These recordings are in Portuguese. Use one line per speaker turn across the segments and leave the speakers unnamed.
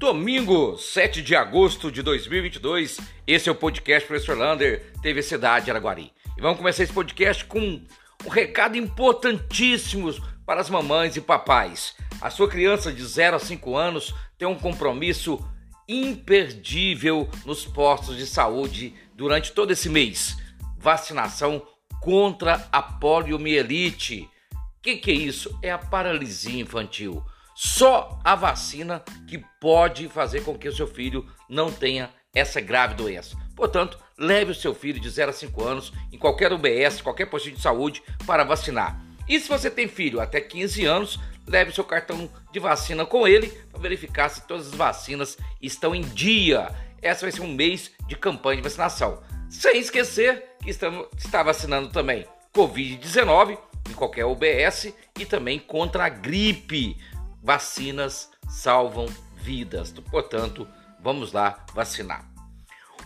Domingo, 7 de agosto de 2022, esse é o podcast Professor Lander, TV Cidade Araguari. E vamos começar esse podcast com um recado importantíssimo para as mamães e papais. A sua criança de 0 a 5 anos tem um compromisso imperdível nos postos de saúde durante todo esse mês. Vacinação contra a poliomielite. O que, que é isso? É a paralisia infantil. Só a vacina que pode fazer com que o seu filho não tenha essa grave doença. Portanto, leve o seu filho de 0 a 5 anos em qualquer UBS, qualquer postinho de saúde para vacinar. E se você tem filho até 15 anos, leve o seu cartão de vacina com ele para verificar se todas as vacinas estão em dia. Essa vai ser um mês de campanha de vacinação. Sem esquecer que estamos, está vacinando também Covid-19 em qualquer UBS e também contra a gripe. Vacinas salvam vidas. Portanto, vamos lá vacinar.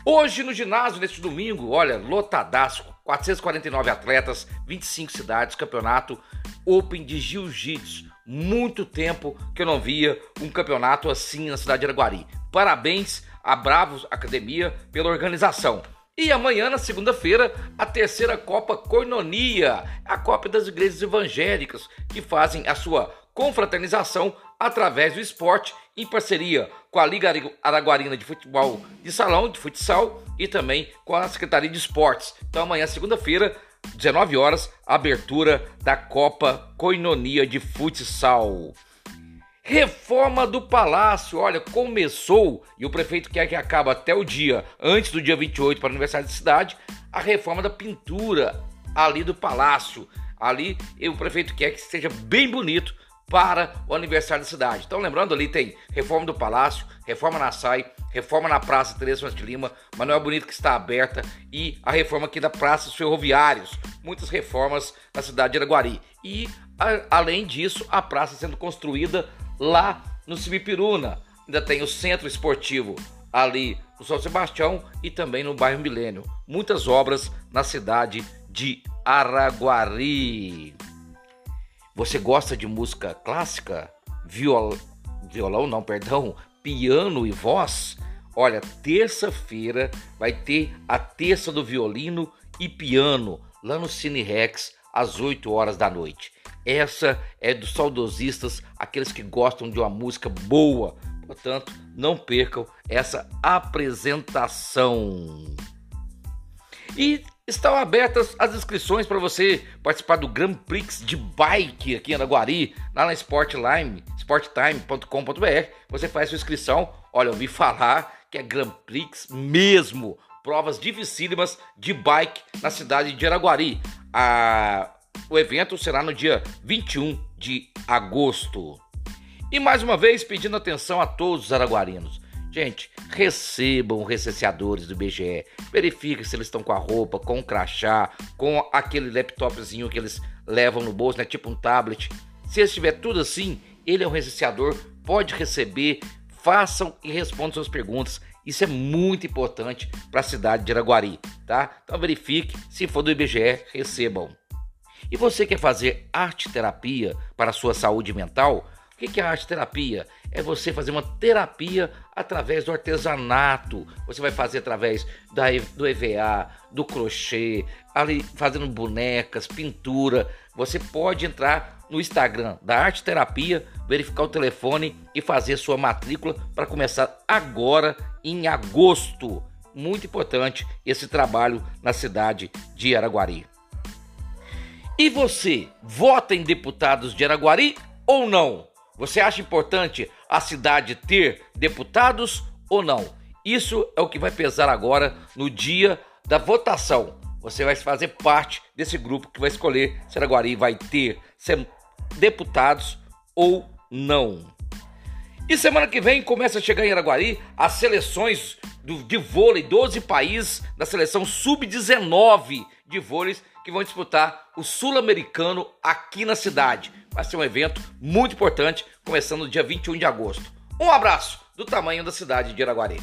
Hoje no ginásio, neste domingo, olha, lotadaço, 449 atletas, 25 cidades, campeonato Open de Jiu-Jitsu. Muito tempo que eu não via um campeonato assim na cidade de Araguari. Parabéns a Bravos Academia pela organização. E amanhã, na segunda-feira, a terceira Copa Coinonia, a Copa das Igrejas Evangélicas, que fazem a sua confraternização através do esporte, em parceria com a Liga Araguarina de Futebol de Salão, de Futsal, e também com a Secretaria de Esportes. Então, amanhã, segunda-feira, 19 horas, abertura da Copa Coinonia de Futsal. Reforma do Palácio, olha, começou e o prefeito quer que acabe até o dia antes do dia 28 para aniversário da cidade, a reforma da pintura ali do palácio. Ali o prefeito quer que seja bem bonito para o aniversário da cidade. Então, lembrando, ali tem reforma do palácio, reforma na SAI, reforma na Praça Teresa de Lima, Manuel Bonito que está aberta e a reforma aqui da Praça dos Ferroviários. Muitas reformas na cidade de Araguari. E, a, além disso, a praça sendo construída lá no Cibipiruna. Ainda tem o centro esportivo ali no São Sebastião e também no bairro Milênio. Muitas obras na cidade de Araguari. Você gosta de música clássica? Viol... Violão, não, perdão, piano e voz? Olha, terça-feira vai ter a terça do violino e piano lá no Cine Rex às 8 horas da noite. Essa é dos saudosistas, aqueles que gostam de uma música boa. Portanto, não percam essa apresentação. E estão abertas as inscrições para você participar do Grand Prix de bike aqui em Araguari, lá na Sportline, sporttime.com.br. Você faz sua inscrição. Olha, eu ouvi falar que é Grand Prix mesmo. Provas dificílimas de bike na cidade de Araguari. A o evento será no dia 21 de agosto. E mais uma vez pedindo atenção a todos os araguarinos. Gente, recebam recenseadores do IBGE. Verifiquem se eles estão com a roupa, com o crachá, com aquele laptopzinho que eles levam no bolso, né? Tipo um tablet. Se estiver tudo assim, ele é um recenseador, pode receber, façam e respondam suas perguntas. Isso é muito importante para a cidade de Araguari, tá? Então verifique, se for do IBGE, recebam. E você quer fazer arte terapia para a sua saúde mental? O que é arte terapia? É você fazer uma terapia através do artesanato. Você vai fazer através da, do EVA, do crochê, ali fazendo bonecas, pintura. Você pode entrar no Instagram da Arte Terapia, verificar o telefone e fazer sua matrícula para começar agora em agosto. Muito importante esse trabalho na cidade de Araguari. E você, vota em deputados de Araguari ou não? Você acha importante a cidade ter deputados ou não? Isso é o que vai pesar agora no dia da votação. Você vai fazer parte desse grupo que vai escolher se Araguari vai ter deputados ou não. E semana que vem começa a chegar em Araguari as seleções do, de vôlei, 12 países da seleção sub-19 de vôlei que vão disputar o Sul-Americano aqui na cidade. Vai ser um evento muito importante, começando no dia 21 de agosto. Um abraço do tamanho da cidade de Araguari.